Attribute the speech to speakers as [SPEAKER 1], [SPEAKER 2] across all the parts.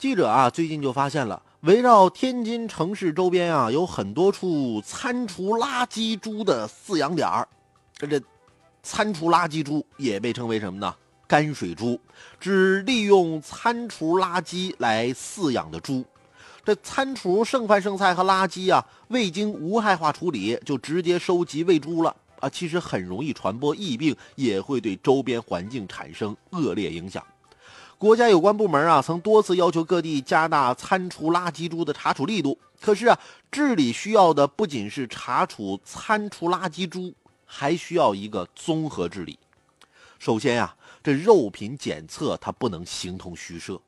[SPEAKER 1] 记者啊，最近就发现了，围绕天津城市周边啊，有很多处餐厨垃圾猪的饲养点儿。这这，餐厨垃圾猪也被称为什么呢？泔水猪，指利用餐厨垃圾来饲养的猪。这餐厨剩饭剩菜和垃圾啊，未经无害化处理就直接收集喂猪了啊，其实很容易传播疫病，也会对周边环境产生恶劣影响。国家有关部门啊，曾多次要求各地加大餐厨垃圾猪的查处力度。可是啊，治理需要的不仅是查处餐厨垃圾猪，还需要一个综合治理。首先呀，这肉品检测它不能形同虚设。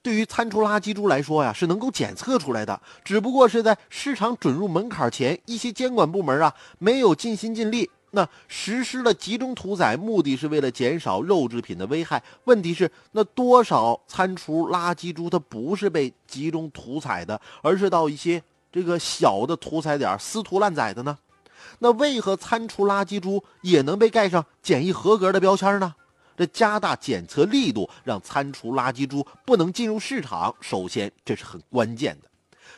[SPEAKER 1] 对于餐厨垃圾猪来说呀，是能够检测出来的，只不过是在市场准入门槛前，一些监管部门啊没有尽心尽力。那实施了集中屠宰，目的是为了减少肉制品的危害。问题是，那多少餐厨垃圾猪它不是被集中屠宰的，而是到一些这个小的屠宰点私屠滥宰的呢？那为何餐厨垃圾猪也能被盖上检疫合格的标签呢？这加大检测力度，让餐厨垃圾猪不能进入市场。首先，这是很关键的。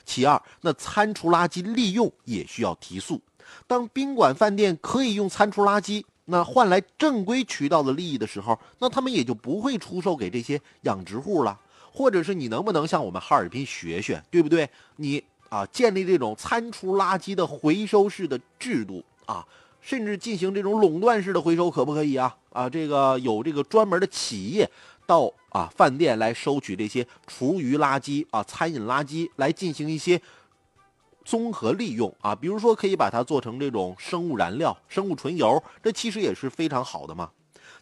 [SPEAKER 1] 其二，那餐厨垃圾利用也需要提速。当宾馆饭店可以用餐厨垃圾，那换来正规渠道的利益的时候，那他们也就不会出售给这些养殖户了。或者是你能不能向我们哈尔滨学学，对不对？你啊，建立这种餐厨垃圾的回收式的制度啊，甚至进行这种垄断式的回收，可不可以啊？啊，这个有这个专门的企业到啊饭店来收取这些厨余垃圾啊、餐饮垃圾来进行一些。综合利用啊，比如说可以把它做成这种生物燃料、生物纯油，这其实也是非常好的嘛。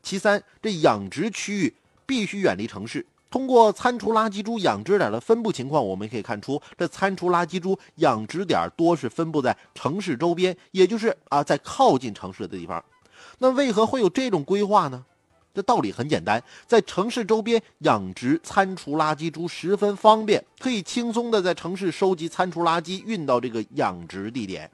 [SPEAKER 1] 其三，这养殖区域必须远离城市。通过餐厨垃圾猪养殖点的分布情况，我们可以看出，这餐厨垃圾猪养殖点多是分布在城市周边，也就是啊，在靠近城市的地方。那为何会有这种规划呢？这道理很简单，在城市周边养殖餐厨垃圾猪十分方便，可以轻松的在城市收集餐厨垃圾，运到这个养殖地点。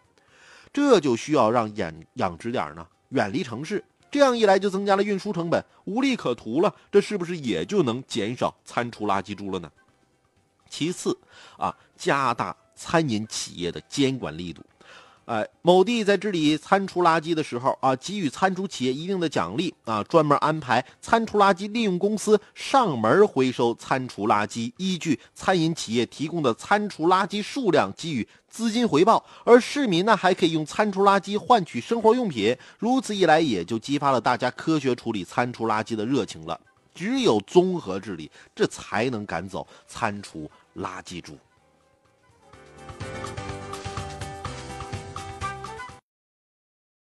[SPEAKER 1] 这就需要让养养殖点呢远离城市，这样一来就增加了运输成本，无利可图了。这是不是也就能减少餐厨垃圾猪了呢？其次啊，加大餐饮企业的监管力度。哎，某地在治理餐厨垃圾的时候啊，给予餐厨企业一定的奖励啊，专门安排餐厨垃圾利用公司上门回收餐厨垃圾，依据餐饮企业提供的餐厨垃圾数量给予资金回报，而市民呢还可以用餐厨垃圾换取生活用品，如此一来也就激发了大家科学处理餐厨垃圾的热情了。只有综合治理，这才能赶走餐厨垃圾猪。